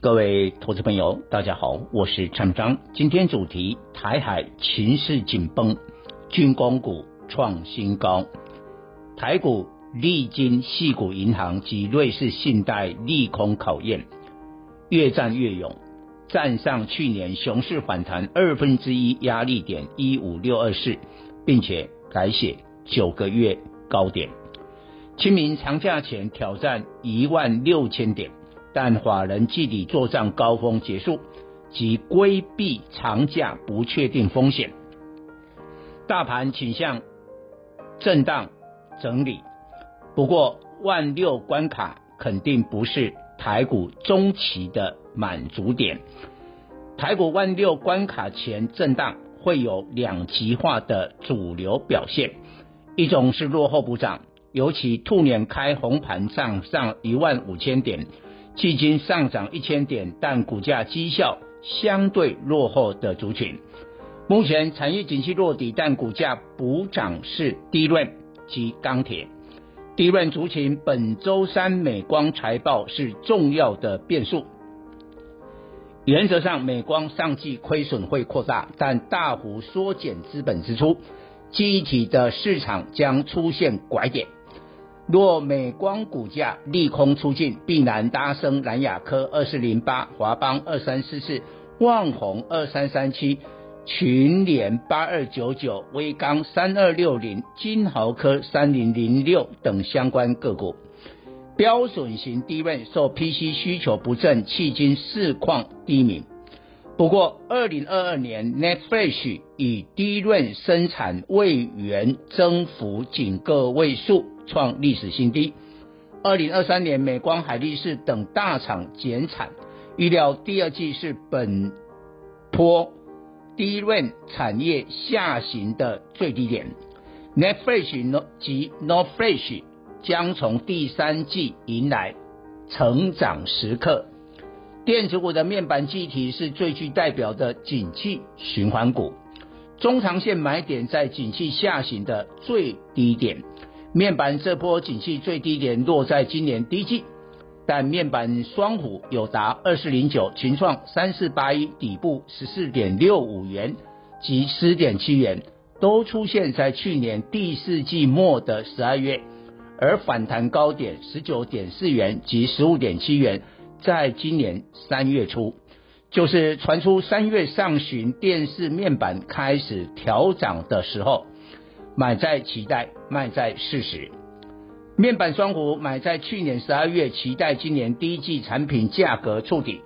各位投资朋友，大家好，我是陈章。今天主题：台海情势紧绷，军工股创新高。台股历经矽谷银行及瑞士信贷利空考验，越战越勇，站上去年熊市反弹二分之一压力点一五六二四，并且改写九个月高点。清明长假前挑战一万六千点。但法人季底作帐高峰结束，及规避长假不确定风险，大盘倾向震荡整理。不过万六关卡肯定不是台股中期的满足点，台股万六关卡前震荡会有两极化的主流表现，一种是落后补涨，尤其兔年开红盘上上一万五千点。迄今上涨一千点，但股价绩效相对落后的族群。目前产业景气落底，但股价补涨是低润及钢铁。低润族群本周三美光财报是重要的变数。原则上，美光上季亏损会扩大，但大幅缩减资本支出，记忆体的市场将出现拐点。若美光股价利空出尽，必然拉升南亚科二四零八、华邦二三四四、旺宏二三三七、群联八二九九、威刚三二六零、金豪科三零零六等相关个股。标准型低位受 PC 需求不振，迄今市况低迷。不过，二零二二年 NetFlix 以 DRAM 生产位元增幅仅个位数。创历史新低。二零二三年，美光、海力士等大厂减产，预料第二季是本波 DRAM 产业下行的最低点。NAND Flash 及 NOR Flash 将从第三季迎来成长时刻。电子股的面板记忆体是最具代表的景气循环股，中长线买点在景气下行的最低点。面板这波景气最低点落在今年第一季，但面板双虎有达二四零九、群创三四八一底部十四点六五元及十点七元，都出现在去年第四季末的十二月，而反弹高点十九点四元及十五点七元，在今年三月初，就是传出三月上旬电视面板开始调涨的时候。买在期待，卖在事实。面板双虎买在去年十二月，期待今年第一季产品价格触底，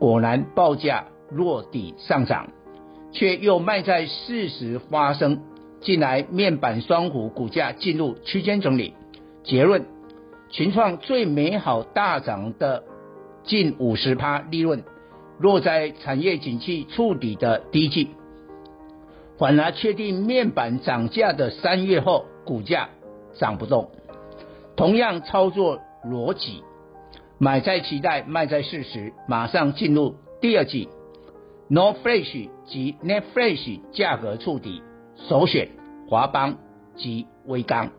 果然报价落底上涨，却又卖在事实发生。近来面板双虎股价进入区间整理。结论：群创最美好大涨的近五十趴利润，落在产业景气触底的第一季。反而确定面板涨价的三月后，股价涨不动。同样操作逻辑，买在期待，卖在事实。马上进入第二季 No Flash 及 Net Flash 价格触底，首选华邦及威刚。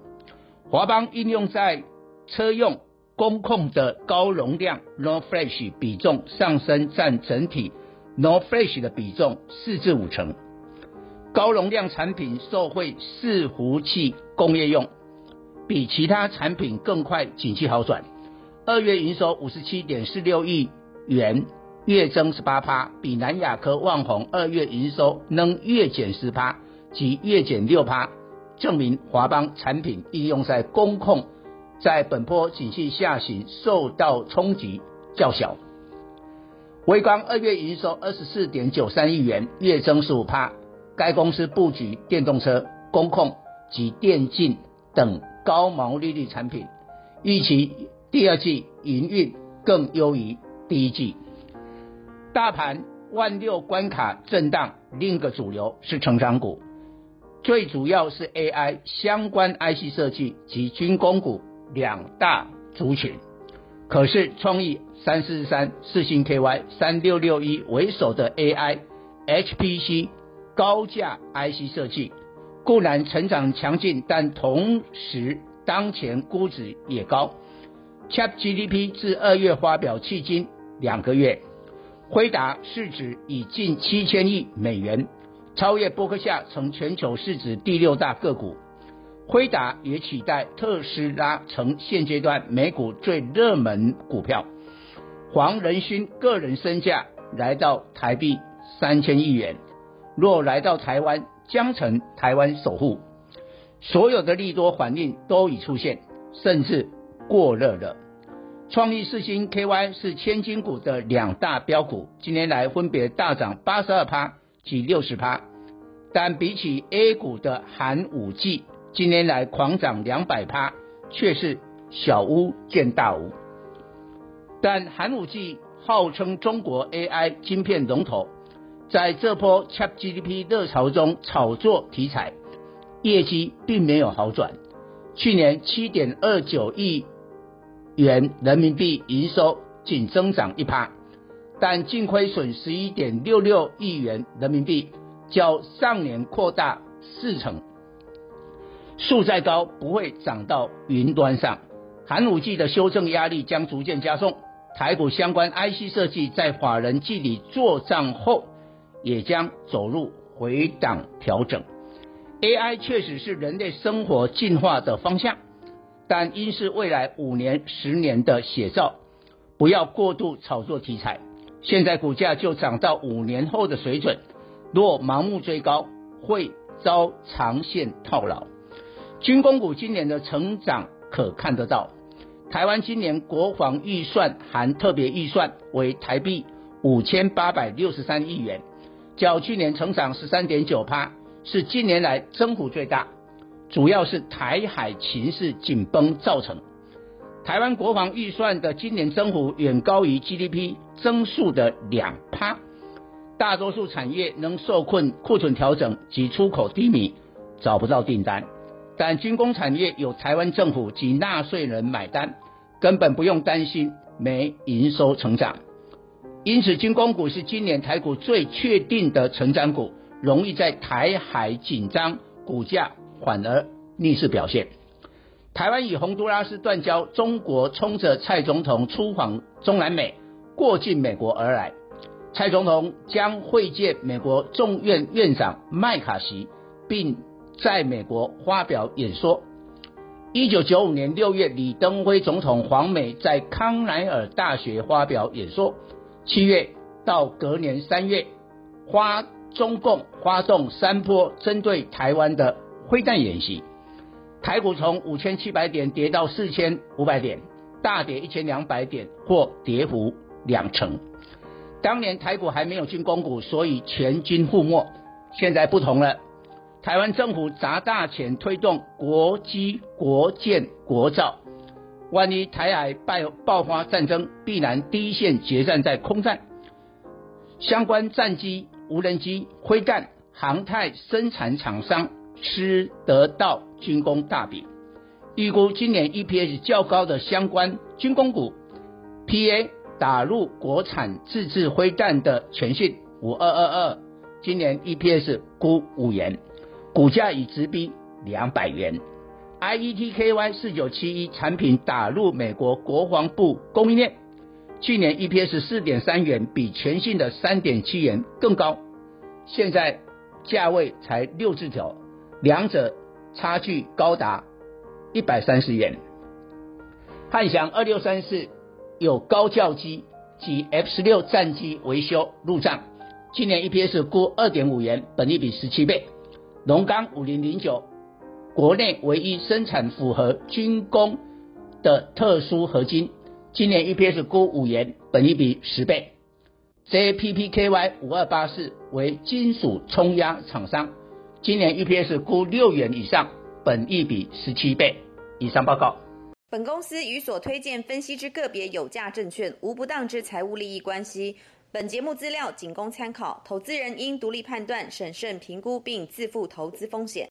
华邦应用在车用工控的高容量 No Flash 比重上升，占整体 No Flash 的比重四至五成。高容量产品受惠伺服器工业用，比其他产品更快景气好转。二月营收五十七点四六亿元，月增十八趴，比南亚科、旺宏二月营收能月减十趴及月减六趴，证明华邦产品应用在工控，在本波景气下行受到冲击较小。微光二月营收二十四点九三亿元，月增十五趴。该公司布局电动车、工控及电竞等高毛利率产品，预期第二季营运更优于第一季。大盘万六关卡震荡，另一个主流是成长股，最主要是 AI 相关 IC 设计及军工股两大族群。可是创意三四三、四星 KY 三六六一为首的 AI HPC 高价 IC 设计固然成长强劲，但同时当前估值也高。ChatGPT 自二月发表迄今两个月，辉达市值已近七千亿美元，超越波克夏成全球市值第六大个股。辉达也取代特斯拉成现阶段美股最热门股票。黄仁勋个人身价来到台币三千亿元，若来到台湾，将成台湾首富。所有的利多反应都已出现，甚至。过热了，创意四星 KY 是千金股的两大标股，今年来分别大涨八十二趴及六十趴，但比起 A 股的寒武纪，今年来狂涨两百趴，却是小巫见大巫。但寒武纪号称中国 AI 晶片龙头，在这波 ChatGPT 热潮中炒作题材，业绩并没有好转，去年七点二九亿。元人民币营收仅增长一趴，但净亏损十一点六六亿元人民币，较上年扩大四成。树再高不会长到云端上，寒武纪的修正压力将逐渐加重。台股相关 IC 设计在法人季里做账后，也将走入回档调整。AI 确实是人类生活进化的方向。但应是未来五年、十年的写照，不要过度炒作题材。现在股价就涨到五年后的水准，若盲目追高，会遭长线套牢。军工股今年的成长可看得到，台湾今年国防预算含特别预算为台币五千八百六十三亿元，较去年成长十三点九趴，是近年来增幅最大。主要是台海情势紧绷造成，台湾国防预算的今年增幅远高于 GDP 增速的两趴，大多数产业能受困库存调整及出口低迷，找不到订单，但军工产业有台湾政府及纳税人买单，根本不用担心没营收成长，因此军工股是今年台股最确定的成长股，容易在台海紧张股价。反而逆势表现。台湾与洪都拉斯断交，中国冲着蔡总统出访中南美，过境美国而来。蔡总统将会见美国众院院长麦卡锡，并在美国发表演说。一九九五年六月，李登辉总统访美，在康奈尔大学发表演说。七月到隔年三月，花中共发动三波针对台湾的。飞弹演习，台股从五千七百点跌到四千五百点，大跌一千两百点，或跌幅两成。当年台股还没有军工股，所以全军覆没。现在不同了，台湾政府砸大钱推动国机、国舰、国造，万一台海爆爆发战争，必然第一线决战在空战。相关战机、无人机、飞弹、航太生产厂商。吃得到军工大饼，预估今年 EPS 较高的相关军工股，PA 打入国产自制飞弹的全讯五二二二，今年 EPS 估五元，股价已直逼两百元。IETKY 四九七一产品打入美国国防部供应链，去年 EPS 四点三元，比全新的三点七元更高，现在价位才六字头。两者差距高达一百三十元。汉翔二六三四有高教机及 F 十六战机维修入账，今年 EPS 估二点五元，本益比十七倍。龙钢五零零九，国内唯一生产符合军工的特殊合金，今年 EPS 估五元，本益比十倍。JPPKY 五二八四为金属冲压厂商。今年 EPS 估六元以上，本益比十七倍。以上报告。本公司与所推荐分析之个别有价证券无不当之财务利益关系。本节目资料仅供参考，投资人应独立判断、审慎评估并自负投资风险。